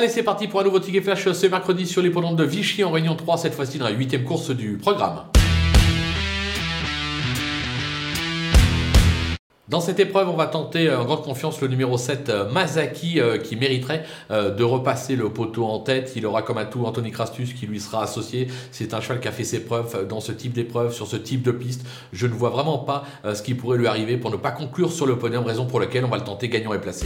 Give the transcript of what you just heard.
Allez, c'est parti pour un nouveau ticket flash ce mercredi sur les l'hippodrome de Vichy en Réunion 3, cette fois-ci dans la huitième course du programme. Dans cette épreuve, on va tenter euh, en grande confiance le numéro 7, euh, Mazaki, euh, qui mériterait euh, de repasser le poteau en tête. Il aura comme atout Anthony Crastus qui lui sera associé. C'est un cheval qui a fait ses preuves dans ce type d'épreuve, sur ce type de piste. Je ne vois vraiment pas ce qui pourrait lui arriver pour ne pas conclure sur le podium, raison pour laquelle on va le tenter gagnant et placé.